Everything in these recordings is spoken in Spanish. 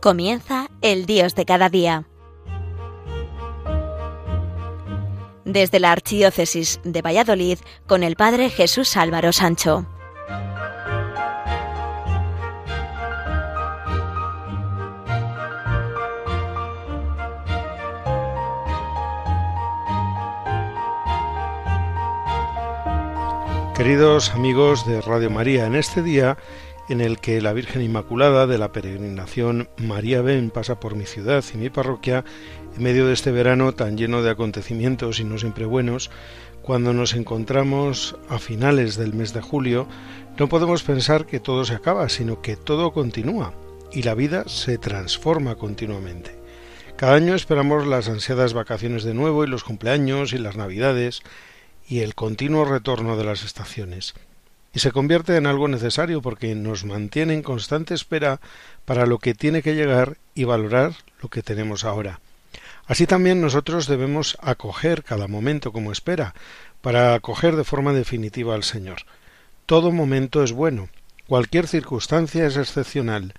Comienza el Dios de cada día. Desde la Archidiócesis de Valladolid con el Padre Jesús Álvaro Sancho. Queridos amigos de Radio María, en este día en el que la Virgen Inmaculada de la peregrinación María Ben pasa por mi ciudad y mi parroquia en medio de este verano tan lleno de acontecimientos y no siempre buenos, cuando nos encontramos a finales del mes de julio, no podemos pensar que todo se acaba, sino que todo continúa y la vida se transforma continuamente. Cada año esperamos las ansiadas vacaciones de nuevo y los cumpleaños y las navidades y el continuo retorno de las estaciones y se convierte en algo necesario porque nos mantiene en constante espera para lo que tiene que llegar y valorar lo que tenemos ahora. Así también nosotros debemos acoger cada momento como espera, para acoger de forma definitiva al Señor. Todo momento es bueno, cualquier circunstancia es excepcional,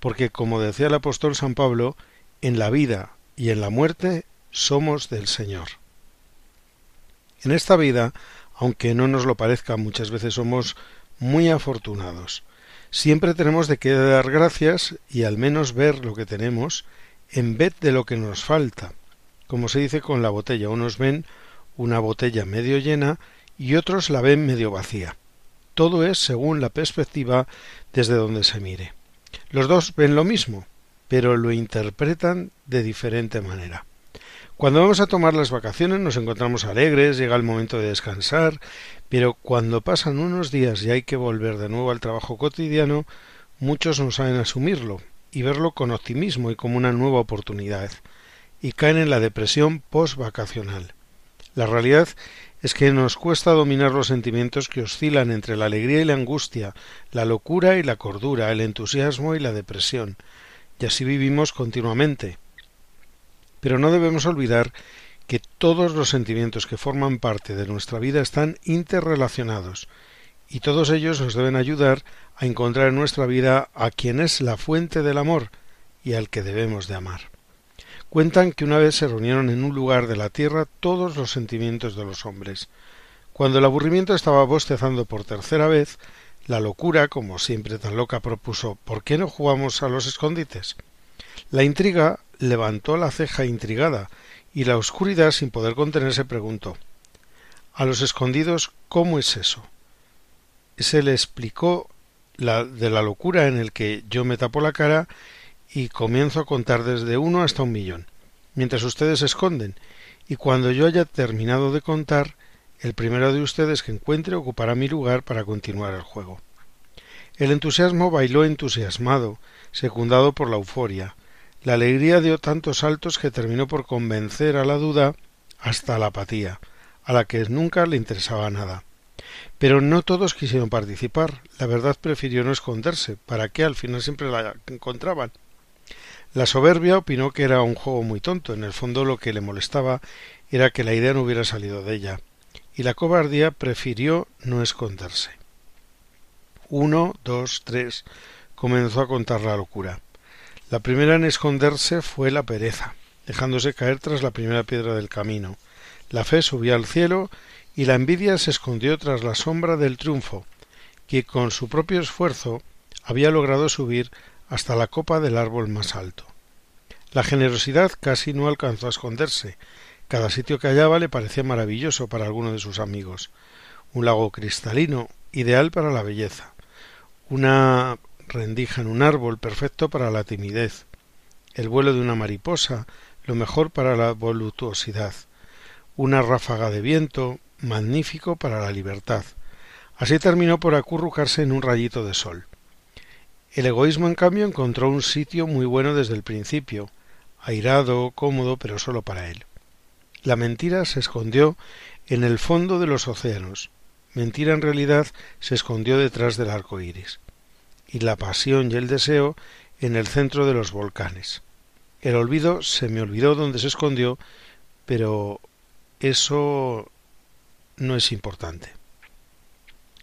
porque como decía el apóstol San Pablo, en la vida y en la muerte somos del Señor. En esta vida aunque no nos lo parezca, muchas veces somos muy afortunados. Siempre tenemos de qué dar gracias y al menos ver lo que tenemos en vez de lo que nos falta. Como se dice con la botella, unos ven una botella medio llena y otros la ven medio vacía. Todo es según la perspectiva desde donde se mire. Los dos ven lo mismo, pero lo interpretan de diferente manera. Cuando vamos a tomar las vacaciones nos encontramos alegres, llega el momento de descansar, pero cuando pasan unos días y hay que volver de nuevo al trabajo cotidiano, muchos no saben asumirlo y verlo con optimismo y como una nueva oportunidad, y caen en la depresión post-vacacional. La realidad es que nos cuesta dominar los sentimientos que oscilan entre la alegría y la angustia, la locura y la cordura, el entusiasmo y la depresión, y así vivimos continuamente pero no debemos olvidar que todos los sentimientos que forman parte de nuestra vida están interrelacionados y todos ellos nos deben ayudar a encontrar en nuestra vida a quien es la fuente del amor y al que debemos de amar. Cuentan que una vez se reunieron en un lugar de la tierra todos los sentimientos de los hombres. Cuando el aburrimiento estaba bostezando por tercera vez, la locura, como siempre tan loca, propuso ¿por qué no jugamos a los escondites? La intriga levantó la ceja intrigada y la oscuridad sin poder contenerse preguntó a los escondidos ¿cómo es eso? Se le explicó la de la locura en el que yo me tapo la cara y comienzo a contar desde uno hasta un millón, mientras ustedes se esconden, y cuando yo haya terminado de contar, el primero de ustedes que encuentre ocupará mi lugar para continuar el juego. El entusiasmo bailó entusiasmado, secundado por la euforia, la alegría dio tantos saltos que terminó por convencer a la duda hasta la apatía, a la que nunca le interesaba nada. Pero no todos quisieron participar. La verdad prefirió no esconderse, para que al final siempre la encontraban. La soberbia opinó que era un juego muy tonto. En el fondo lo que le molestaba era que la idea no hubiera salido de ella. Y la cobardía prefirió no esconderse. Uno, dos, tres. comenzó a contar la locura. La primera en esconderse fue la pereza, dejándose caer tras la primera piedra del camino. La fe subió al cielo y la envidia se escondió tras la sombra del triunfo, que con su propio esfuerzo había logrado subir hasta la copa del árbol más alto. La generosidad casi no alcanzó a esconderse. Cada sitio que hallaba le parecía maravilloso para alguno de sus amigos. Un lago cristalino, ideal para la belleza. Una rendija en un árbol perfecto para la timidez, el vuelo de una mariposa, lo mejor para la voluptuosidad, una ráfaga de viento, magnífico para la libertad. Así terminó por acurrucarse en un rayito de sol. El egoísmo, en cambio, encontró un sitio muy bueno desde el principio, airado, cómodo, pero solo para él. La mentira se escondió en el fondo de los océanos. Mentira en realidad se escondió detrás del arco iris y la pasión y el deseo en el centro de los volcanes. El olvido se me olvidó donde se escondió, pero eso no es importante.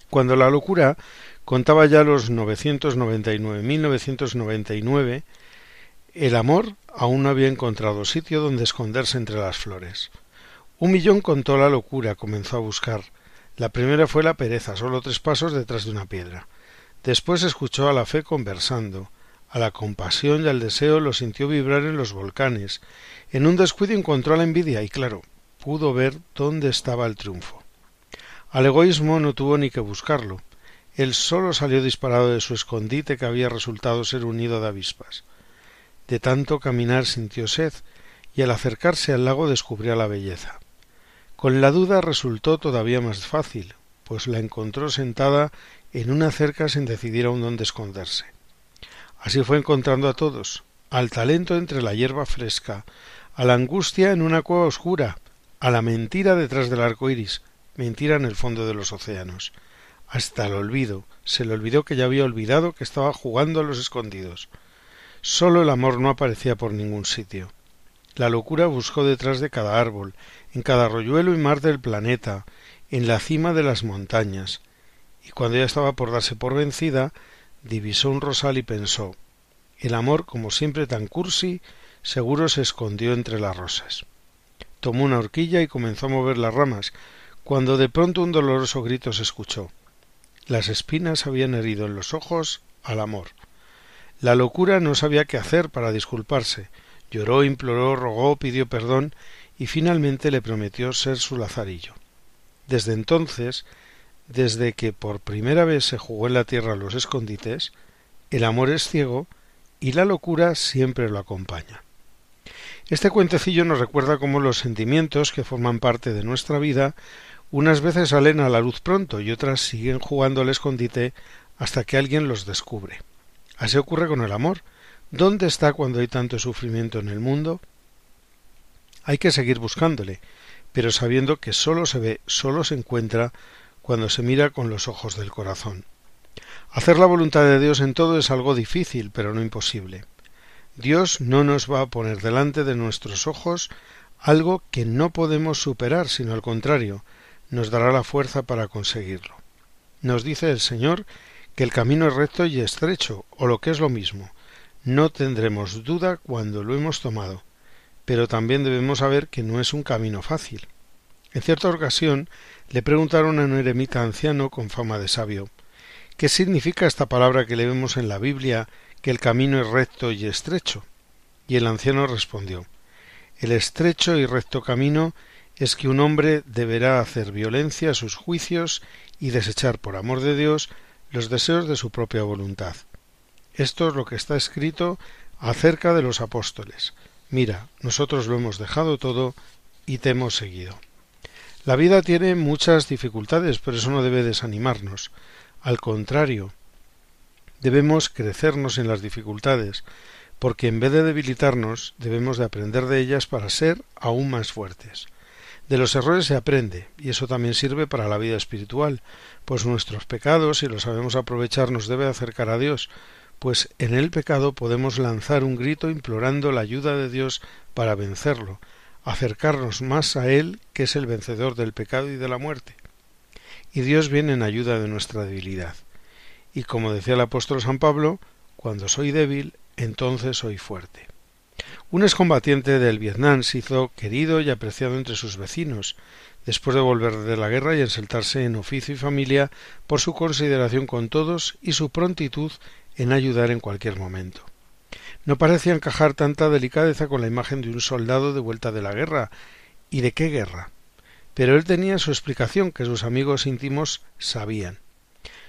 Cuando la locura contaba ya los 999.999, El amor aún no había encontrado sitio donde esconderse entre las flores. Un millón contó la locura, comenzó a buscar. La primera fue la pereza, solo tres pasos detrás de una piedra. Después escuchó a la fe conversando, a la compasión y al deseo lo sintió vibrar en los volcanes. En un descuido encontró la envidia y, claro, pudo ver dónde estaba el triunfo. Al egoísmo no tuvo ni que buscarlo. Él solo salió disparado de su escondite que había resultado ser un nido de avispas. De tanto caminar sintió sed, y al acercarse al lago descubrió la belleza. Con la duda resultó todavía más fácil, pues la encontró sentada en una cerca sin decidir aún dónde esconderse. Así fue encontrando a todos, al talento entre la hierba fresca, a la angustia en una cueva oscura, a la mentira detrás del arco iris, mentira en el fondo de los océanos, hasta el olvido, se le olvidó que ya había olvidado que estaba jugando a los escondidos. Solo el amor no aparecía por ningún sitio. La locura buscó detrás de cada árbol, en cada arroyuelo y mar del planeta, en la cima de las montañas, y cuando ya estaba por darse por vencida, divisó un rosal y pensó el amor, como siempre tan cursi, seguro se escondió entre las rosas. Tomó una horquilla y comenzó a mover las ramas, cuando de pronto un doloroso grito se escuchó. Las espinas habían herido en los ojos al amor. La locura no sabía qué hacer para disculparse. Lloró, imploró, rogó, pidió perdón y finalmente le prometió ser su lazarillo. Desde entonces, desde que por primera vez se jugó en la tierra los escondites, el amor es ciego y la locura siempre lo acompaña. Este cuentecillo nos recuerda cómo los sentimientos que forman parte de nuestra vida unas veces salen a la luz pronto y otras siguen jugando al escondite hasta que alguien los descubre. Así ocurre con el amor. ¿Dónde está cuando hay tanto sufrimiento en el mundo? Hay que seguir buscándole, pero sabiendo que sólo se ve, sólo se encuentra cuando se mira con los ojos del corazón. Hacer la voluntad de Dios en todo es algo difícil, pero no imposible. Dios no nos va a poner delante de nuestros ojos algo que no podemos superar, sino al contrario, nos dará la fuerza para conseguirlo. Nos dice el Señor que el camino es recto y estrecho, o lo que es lo mismo. No tendremos duda cuando lo hemos tomado, pero también debemos saber que no es un camino fácil. En cierta ocasión le preguntaron a un eremita anciano con fama de sabio ¿Qué significa esta palabra que le vemos en la Biblia que el camino es recto y estrecho? Y el anciano respondió El estrecho y recto camino es que un hombre deberá hacer violencia a sus juicios y desechar por amor de Dios los deseos de su propia voluntad. Esto es lo que está escrito acerca de los apóstoles. Mira, nosotros lo hemos dejado todo y te hemos seguido. La vida tiene muchas dificultades, pero eso no debe desanimarnos. Al contrario, debemos crecernos en las dificultades, porque en vez de debilitarnos, debemos de aprender de ellas para ser aún más fuertes. De los errores se aprende, y eso también sirve para la vida espiritual, pues nuestros pecados, si los sabemos aprovechar, nos debe acercar a Dios, pues en el pecado podemos lanzar un grito implorando la ayuda de Dios para vencerlo, acercarnos más a Él, que es el vencedor del pecado y de la muerte. Y Dios viene en ayuda de nuestra debilidad. Y como decía el apóstol San Pablo, cuando soy débil, entonces soy fuerte. Un excombatiente del Vietnam se hizo querido y apreciado entre sus vecinos, después de volver de la guerra y ensaltarse en oficio y familia por su consideración con todos y su prontitud en ayudar en cualquier momento. No parecía encajar tanta delicadeza con la imagen de un soldado de vuelta de la guerra. ¿Y de qué guerra? Pero él tenía su explicación que sus amigos íntimos sabían.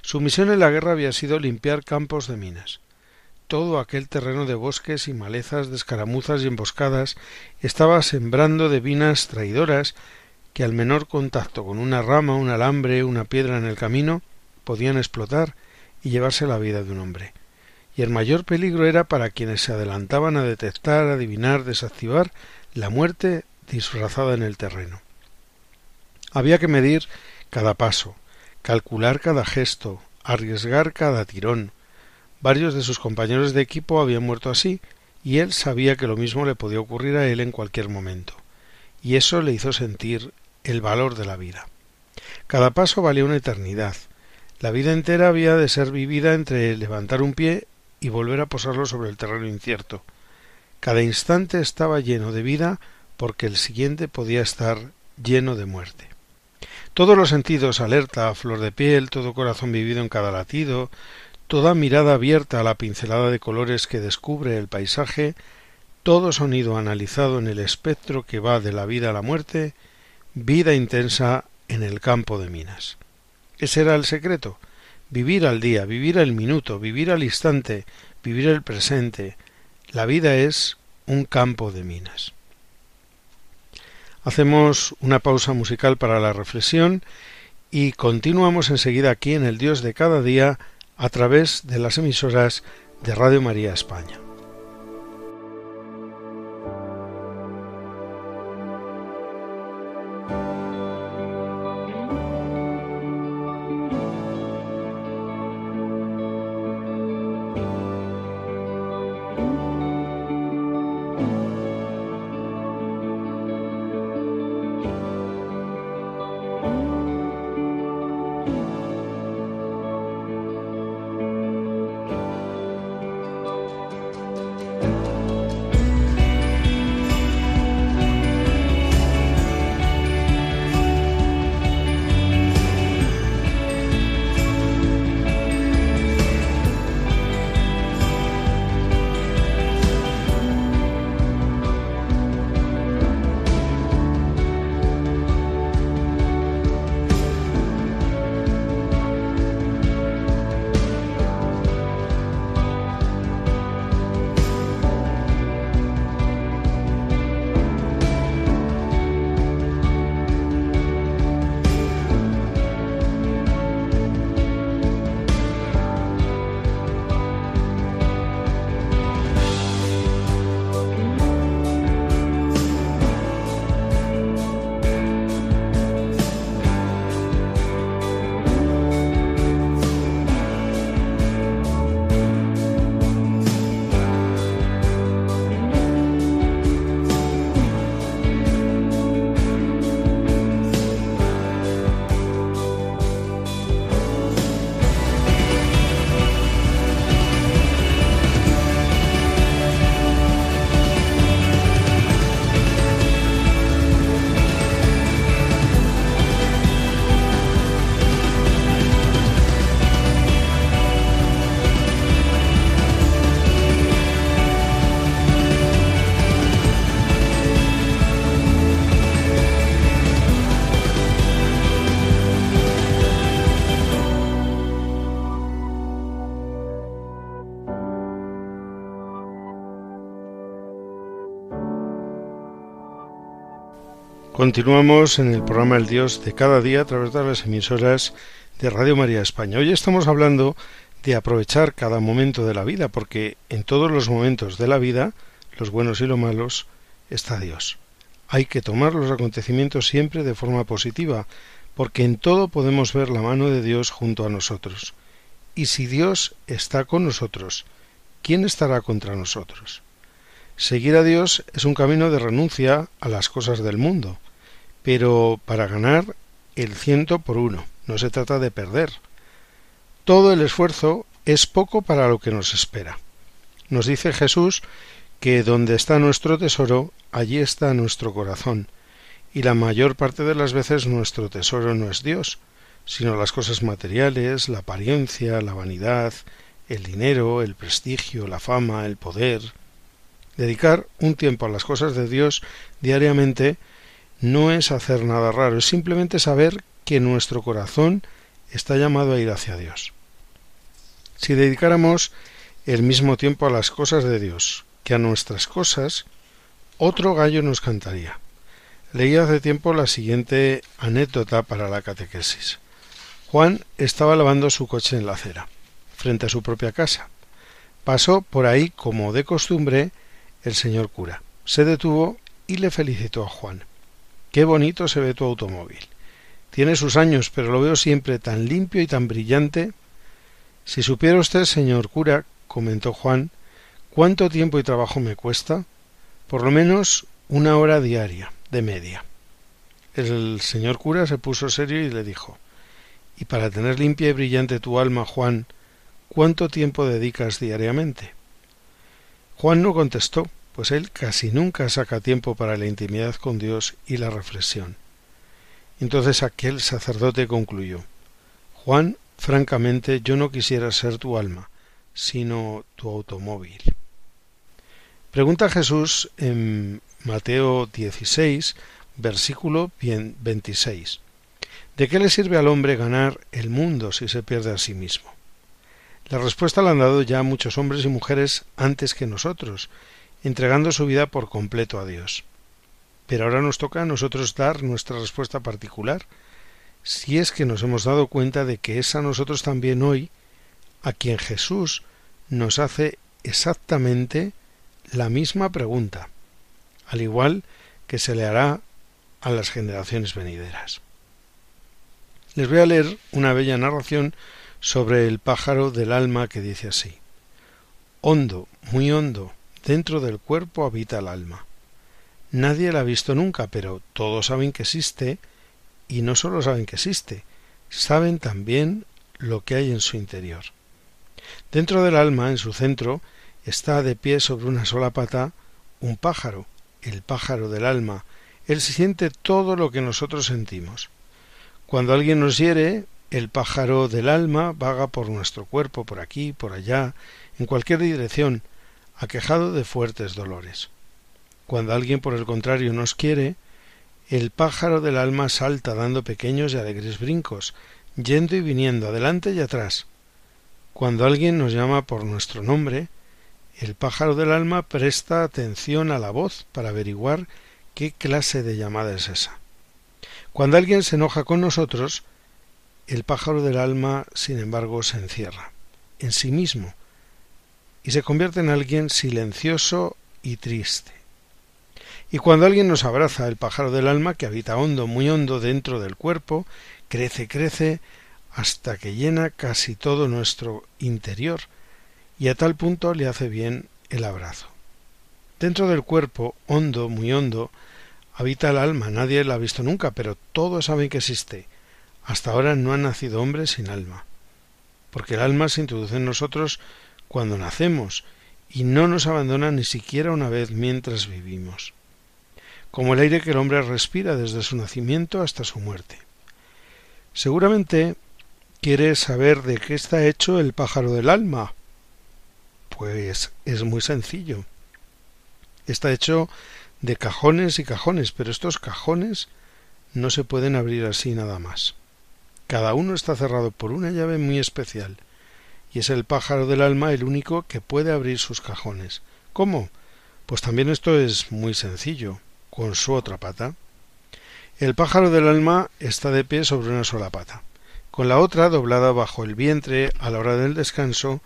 Su misión en la guerra había sido limpiar campos de minas todo aquel terreno de bosques y malezas, de escaramuzas y emboscadas estaba sembrando de vinas traidoras que al menor contacto con una rama, un alambre, una piedra en el camino podían explotar y llevarse la vida de un hombre. Y el mayor peligro era para quienes se adelantaban a detectar, adivinar, desactivar la muerte disfrazada en el terreno. Había que medir cada paso, calcular cada gesto, arriesgar cada tirón, Varios de sus compañeros de equipo habían muerto así, y él sabía que lo mismo le podía ocurrir a él en cualquier momento, y eso le hizo sentir el valor de la vida. Cada paso valía una eternidad. La vida entera había de ser vivida entre levantar un pie y volver a posarlo sobre el terreno incierto. Cada instante estaba lleno de vida porque el siguiente podía estar lleno de muerte. Todos los sentidos alerta a flor de piel, todo corazón vivido en cada latido, toda mirada abierta a la pincelada de colores que descubre el paisaje, todo sonido analizado en el espectro que va de la vida a la muerte, vida intensa en el campo de minas. Ese era el secreto, vivir al día, vivir al minuto, vivir al instante, vivir el presente. La vida es un campo de minas. Hacemos una pausa musical para la reflexión y continuamos enseguida aquí en el Dios de cada día a través de las emisoras de Radio María España. Continuamos en el programa El Dios de cada día a través de las emisoras de Radio María España. Hoy estamos hablando de aprovechar cada momento de la vida, porque en todos los momentos de la vida, los buenos y los malos, está Dios. Hay que tomar los acontecimientos siempre de forma positiva, porque en todo podemos ver la mano de Dios junto a nosotros. Y si Dios está con nosotros, ¿quién estará contra nosotros? Seguir a Dios es un camino de renuncia a las cosas del mundo, pero para ganar el ciento por uno. No se trata de perder. Todo el esfuerzo es poco para lo que nos espera. Nos dice Jesús que donde está nuestro tesoro, allí está nuestro corazón, y la mayor parte de las veces nuestro tesoro no es Dios, sino las cosas materiales, la apariencia, la vanidad, el dinero, el prestigio, la fama, el poder. Dedicar un tiempo a las cosas de Dios diariamente no es hacer nada raro, es simplemente saber que nuestro corazón está llamado a ir hacia Dios. Si dedicáramos el mismo tiempo a las cosas de Dios que a nuestras cosas, otro gallo nos cantaría. Leí hace tiempo la siguiente anécdota para la catequesis. Juan estaba lavando su coche en la acera, frente a su propia casa. Pasó por ahí, como de costumbre, el señor cura. Se detuvo y le felicitó a Juan. Qué bonito se ve tu automóvil. Tiene sus años, pero lo veo siempre tan limpio y tan brillante. Si supiera usted, señor cura, comentó Juan, cuánto tiempo y trabajo me cuesta, por lo menos una hora diaria, de media. El señor cura se puso serio y le dijo Y para tener limpia y brillante tu alma, Juan, ¿cuánto tiempo dedicas diariamente? Juan no contestó, pues él casi nunca saca tiempo para la intimidad con Dios y la reflexión. Entonces aquel sacerdote concluyó Juan, francamente yo no quisiera ser tu alma, sino tu automóvil. Pregunta Jesús en Mateo 16, versículo 26. ¿De qué le sirve al hombre ganar el mundo si se pierde a sí mismo? La respuesta la han dado ya muchos hombres y mujeres antes que nosotros, entregando su vida por completo a Dios. Pero ahora nos toca a nosotros dar nuestra respuesta particular, si es que nos hemos dado cuenta de que es a nosotros también hoy a quien Jesús nos hace exactamente la misma pregunta, al igual que se le hará a las generaciones venideras. Les voy a leer una bella narración sobre el pájaro del alma que dice así Hondo, muy hondo, dentro del cuerpo habita el alma. Nadie la ha visto nunca, pero todos saben que existe, y no solo saben que existe, saben también lo que hay en su interior. Dentro del alma, en su centro, está de pie sobre una sola pata un pájaro, el pájaro del alma. Él siente todo lo que nosotros sentimos. Cuando alguien nos hiere, el pájaro del alma vaga por nuestro cuerpo, por aquí, por allá, en cualquier dirección, aquejado de fuertes dolores. Cuando alguien, por el contrario, nos quiere, el pájaro del alma salta dando pequeños y alegres brincos, yendo y viniendo adelante y atrás. Cuando alguien nos llama por nuestro nombre, el pájaro del alma presta atención a la voz para averiguar qué clase de llamada es esa. Cuando alguien se enoja con nosotros, el pájaro del alma, sin embargo, se encierra en sí mismo y se convierte en alguien silencioso y triste. Y cuando alguien nos abraza, el pájaro del alma, que habita hondo, muy hondo dentro del cuerpo, crece, crece, hasta que llena casi todo nuestro interior, y a tal punto le hace bien el abrazo. Dentro del cuerpo, hondo, muy hondo, habita el alma, nadie la ha visto nunca, pero todos saben que existe. Hasta ahora no ha nacido hombre sin alma, porque el alma se introduce en nosotros cuando nacemos y no nos abandona ni siquiera una vez mientras vivimos, como el aire que el hombre respira desde su nacimiento hasta su muerte. Seguramente quieres saber de qué está hecho el pájaro del alma. Pues es muy sencillo. Está hecho de cajones y cajones, pero estos cajones no se pueden abrir así nada más. Cada uno está cerrado por una llave muy especial, y es el pájaro del alma el único que puede abrir sus cajones. ¿Cómo? Pues también esto es muy sencillo, con su otra pata. El pájaro del alma está de pie sobre una sola pata. Con la otra, doblada bajo el vientre a la hora del descanso,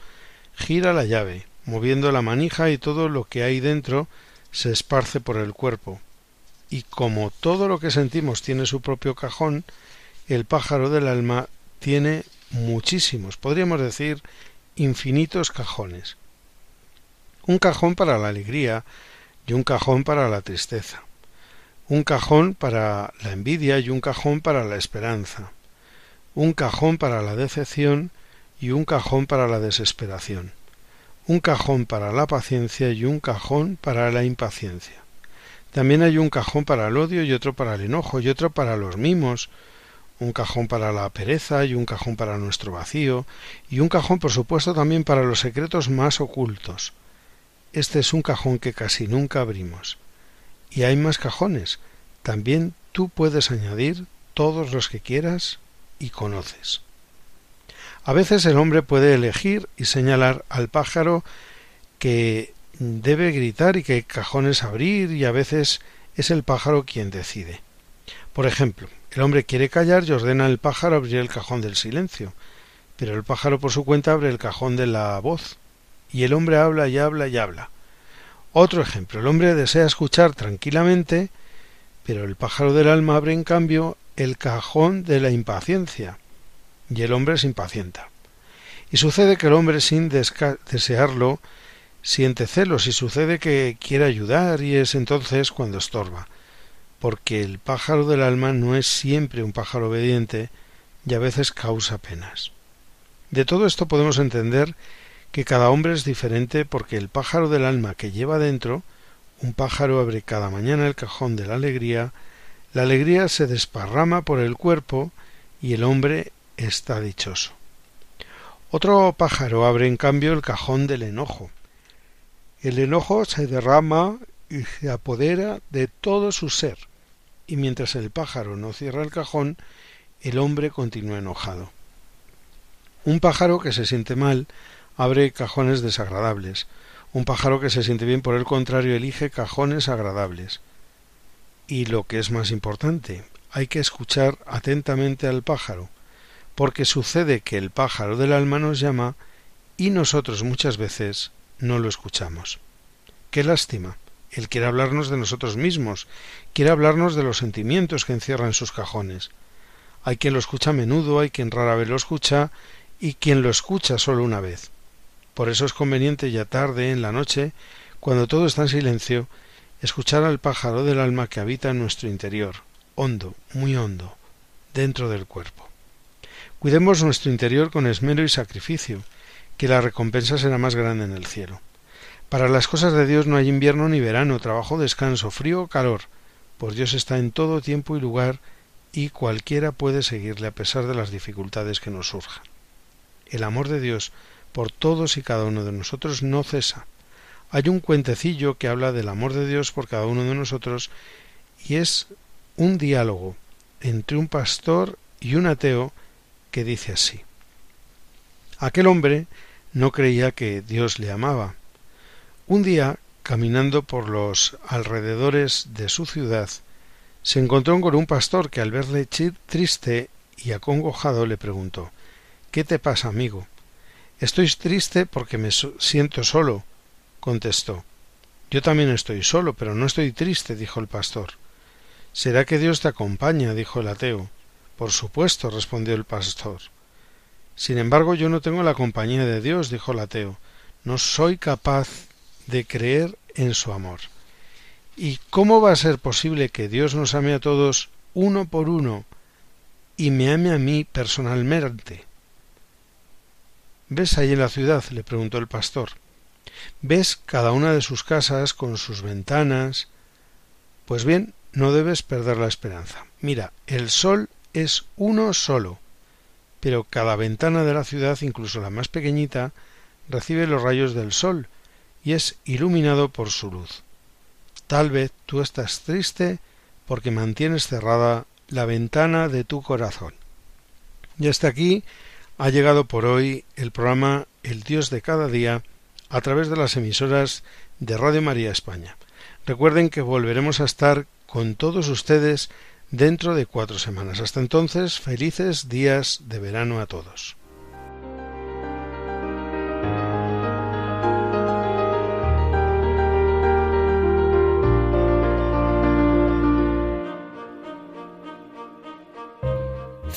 gira la llave, moviendo la manija y todo lo que hay dentro se esparce por el cuerpo. Y como todo lo que sentimos tiene su propio cajón, el pájaro del alma tiene muchísimos, podríamos decir infinitos cajones. Un cajón para la alegría y un cajón para la tristeza. Un cajón para la envidia y un cajón para la esperanza. Un cajón para la decepción y un cajón para la desesperación. Un cajón para la paciencia y un cajón para la impaciencia. También hay un cajón para el odio y otro para el enojo y otro para los mimos, un cajón para la pereza y un cajón para nuestro vacío, y un cajón por supuesto también para los secretos más ocultos. Este es un cajón que casi nunca abrimos. Y hay más cajones. También tú puedes añadir todos los que quieras y conoces. A veces el hombre puede elegir y señalar al pájaro que debe gritar y qué cajones abrir y a veces es el pájaro quien decide. Por ejemplo, el hombre quiere callar y ordena al pájaro abrir el cajón del silencio, pero el pájaro por su cuenta abre el cajón de la voz, y el hombre habla y habla y habla. Otro ejemplo, el hombre desea escuchar tranquilamente, pero el pájaro del alma abre en cambio el cajón de la impaciencia, y el hombre se impacienta. Y sucede que el hombre sin desearlo siente celos. Y sucede que quiere ayudar y es entonces cuando estorba porque el pájaro del alma no es siempre un pájaro obediente y a veces causa penas. De todo esto podemos entender que cada hombre es diferente porque el pájaro del alma que lleva dentro un pájaro abre cada mañana el cajón de la alegría, la alegría se desparrama por el cuerpo y el hombre está dichoso. Otro pájaro abre en cambio el cajón del enojo. El enojo se derrama y se apodera de todo su ser, y mientras el pájaro no cierra el cajón, el hombre continúa enojado. Un pájaro que se siente mal abre cajones desagradables. Un pájaro que se siente bien, por el contrario, elige cajones agradables. Y lo que es más importante, hay que escuchar atentamente al pájaro, porque sucede que el pájaro del alma nos llama y nosotros muchas veces no lo escuchamos. Qué lástima. Él quiere hablarnos de nosotros mismos, quiere hablarnos de los sentimientos que encierran sus cajones. Hay quien lo escucha a menudo, hay quien rara vez lo escucha y quien lo escucha solo una vez. Por eso es conveniente ya tarde, en la noche, cuando todo está en silencio, escuchar al pájaro del alma que habita en nuestro interior, hondo, muy hondo, dentro del cuerpo. Cuidemos nuestro interior con esmero y sacrificio, que la recompensa será más grande en el cielo. Para las cosas de Dios no hay invierno ni verano, trabajo, descanso, frío o calor, pues Dios está en todo tiempo y lugar y cualquiera puede seguirle a pesar de las dificultades que nos surjan. El amor de Dios por todos y cada uno de nosotros no cesa. Hay un cuentecillo que habla del amor de Dios por cada uno de nosotros y es un diálogo entre un pastor y un ateo que dice así. Aquel hombre no creía que Dios le amaba. Un día, caminando por los alrededores de su ciudad, se encontró con un pastor que al verle triste y acongojado le preguntó ¿Qué te pasa, amigo? Estoy triste porque me siento solo, contestó. Yo también estoy solo, pero no estoy triste, dijo el pastor. ¿Será que Dios te acompaña? dijo el ateo. Por supuesto, respondió el pastor. Sin embargo, yo no tengo la compañía de Dios, dijo el ateo. No soy capaz de creer en su amor. ¿Y cómo va a ser posible que Dios nos ame a todos uno por uno y me ame a mí personalmente? ¿Ves ahí en la ciudad? le preguntó el pastor. ¿Ves cada una de sus casas con sus ventanas? Pues bien, no debes perder la esperanza. Mira, el sol es uno solo, pero cada ventana de la ciudad, incluso la más pequeñita, recibe los rayos del sol y es iluminado por su luz. Tal vez tú estás triste porque mantienes cerrada la ventana de tu corazón. Y hasta aquí ha llegado por hoy el programa El Dios de cada día a través de las emisoras de Radio María España. Recuerden que volveremos a estar con todos ustedes dentro de cuatro semanas. Hasta entonces, felices días de verano a todos.